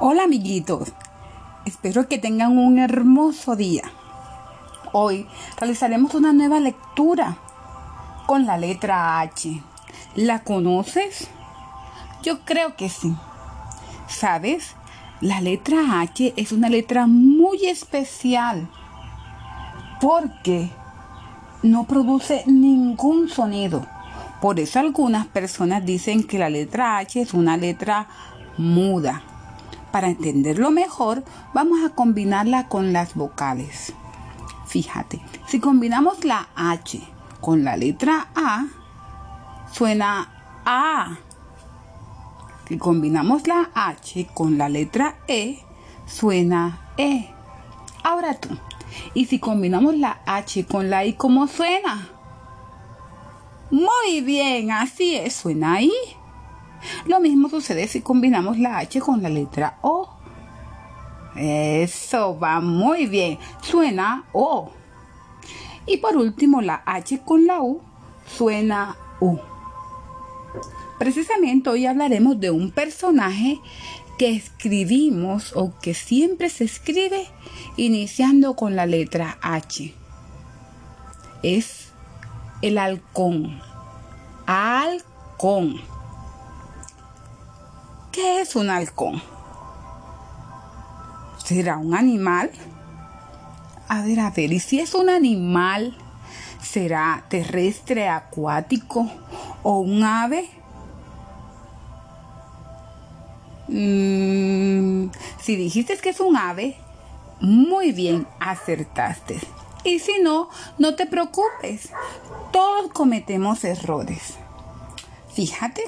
Hola amiguitos, espero que tengan un hermoso día. Hoy realizaremos una nueva lectura con la letra H. ¿La conoces? Yo creo que sí. ¿Sabes? La letra H es una letra muy especial porque no produce ningún sonido. Por eso algunas personas dicen que la letra H es una letra muda. Para entenderlo mejor, vamos a combinarla con las vocales. Fíjate, si combinamos la H con la letra A, suena A. Si combinamos la H con la letra E, suena E. Ahora tú. Y si combinamos la H con la I, ¿cómo suena? Muy bien, así es, suena I. Lo mismo sucede si combinamos la H con la letra O. Eso va muy bien. Suena O. Y por último, la H con la U suena U. Precisamente hoy hablaremos de un personaje que escribimos o que siempre se escribe iniciando con la letra H. Es el halcón. Halcón. ¿Qué es un halcón? ¿Será un animal? A ver, a ver, ¿y si es un animal? ¿Será terrestre, acuático o un ave? Mm, si dijiste que es un ave, muy bien, acertaste. Y si no, no te preocupes. Todos cometemos errores. Fíjate,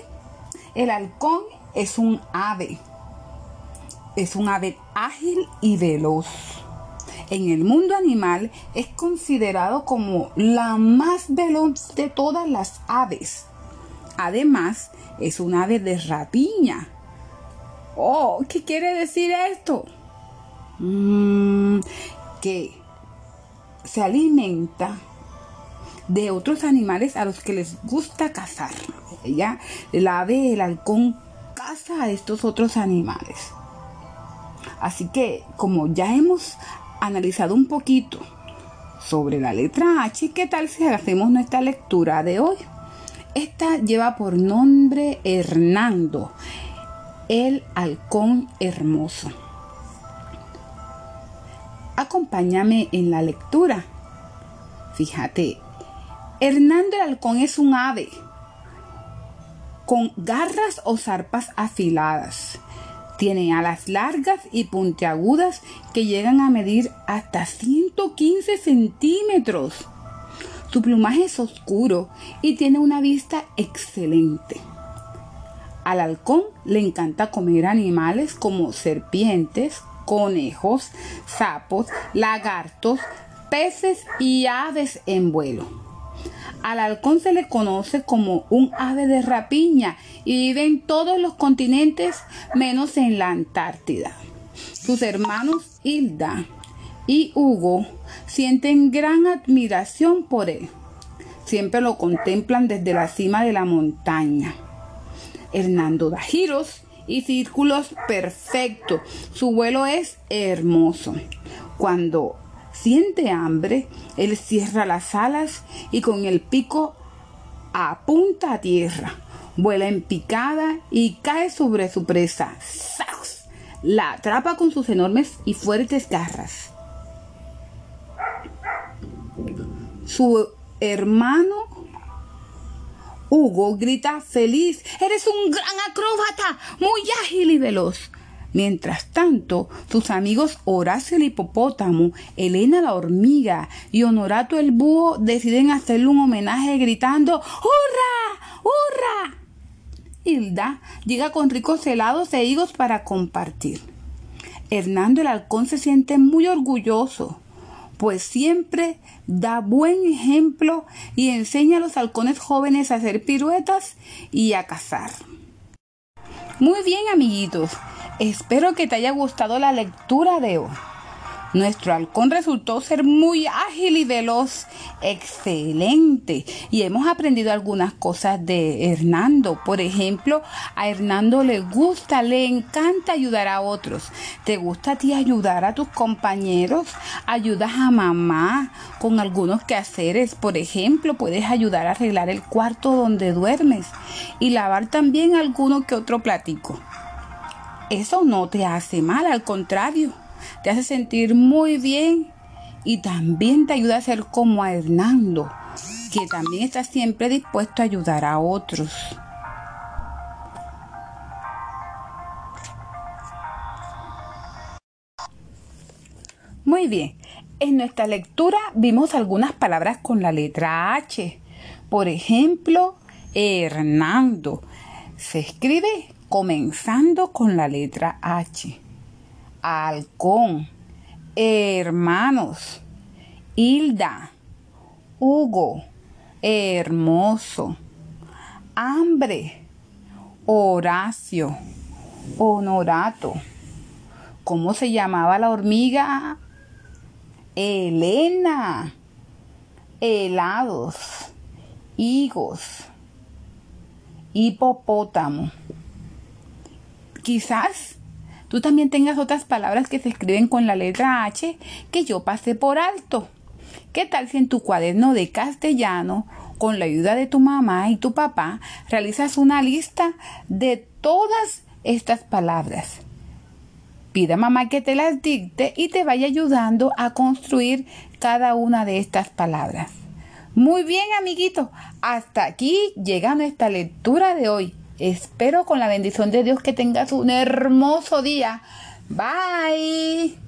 el halcón es un ave. Es un ave ágil y veloz. En el mundo animal es considerado como la más veloz de todas las aves. Además, es un ave de rapiña. Oh, ¿qué quiere decir esto? Mm, que se alimenta de otros animales a los que les gusta cazar. Ella, el ave, el halcón, a estos otros animales. Así que, como ya hemos analizado un poquito sobre la letra H, ¿qué tal si hacemos nuestra lectura de hoy? Esta lleva por nombre Hernando, el halcón hermoso. Acompáñame en la lectura. Fíjate, Hernando el halcón es un ave con garras o zarpas afiladas. Tiene alas largas y puntiagudas que llegan a medir hasta 115 centímetros. Su plumaje es oscuro y tiene una vista excelente. Al halcón le encanta comer animales como serpientes, conejos, sapos, lagartos, peces y aves en vuelo. Al halcón se le conoce como un ave de rapiña y vive en todos los continentes menos en la Antártida. Sus hermanos Hilda y Hugo sienten gran admiración por él. Siempre lo contemplan desde la cima de la montaña. Hernando da giros y círculos perfectos. Su vuelo es hermoso. Cuando siente hambre, él cierra las alas y con el pico apunta a tierra, vuela en picada y cae sobre su presa. ¡Sax! La atrapa con sus enormes y fuertes garras. Su hermano Hugo grita feliz. Eres un gran acróbata, muy ágil y veloz. Mientras tanto, sus amigos Horacio el hipopótamo, Elena la hormiga y Honorato el búho deciden hacerle un homenaje gritando ¡Hurra! ¡Hurra! Hilda llega con ricos helados e higos para compartir. Hernando el halcón se siente muy orgulloso, pues siempre da buen ejemplo y enseña a los halcones jóvenes a hacer piruetas y a cazar. Muy bien, amiguitos. Espero que te haya gustado la lectura de hoy. Nuestro halcón resultó ser muy ágil y veloz. Excelente. Y hemos aprendido algunas cosas de Hernando. Por ejemplo, a Hernando le gusta, le encanta ayudar a otros. ¿Te gusta a ti ayudar a tus compañeros? ¿Ayudas a mamá con algunos quehaceres? Por ejemplo, puedes ayudar a arreglar el cuarto donde duermes y lavar también alguno que otro platico. Eso no te hace mal, al contrario te hace sentir muy bien y también te ayuda a ser como a Hernando, que también está siempre dispuesto a ayudar a otros. Muy bien, en nuestra lectura vimos algunas palabras con la letra H. Por ejemplo, Hernando. Se escribe comenzando con la letra H halcón, hermanos, Hilda, Hugo, hermoso, hambre, Horacio, Honorato. ¿Cómo se llamaba la hormiga? Elena, helados, higos, hipopótamo. Quizás tú también tengas otras palabras que se escriben con la letra H que yo pasé por alto. ¿Qué tal si en tu cuaderno de castellano, con la ayuda de tu mamá y tu papá, realizas una lista de todas estas palabras? Pida a mamá que te las dicte y te vaya ayudando a construir cada una de estas palabras. Muy bien, amiguito. Hasta aquí llega nuestra lectura de hoy. Espero con la bendición de Dios que tengas un hermoso día. Bye.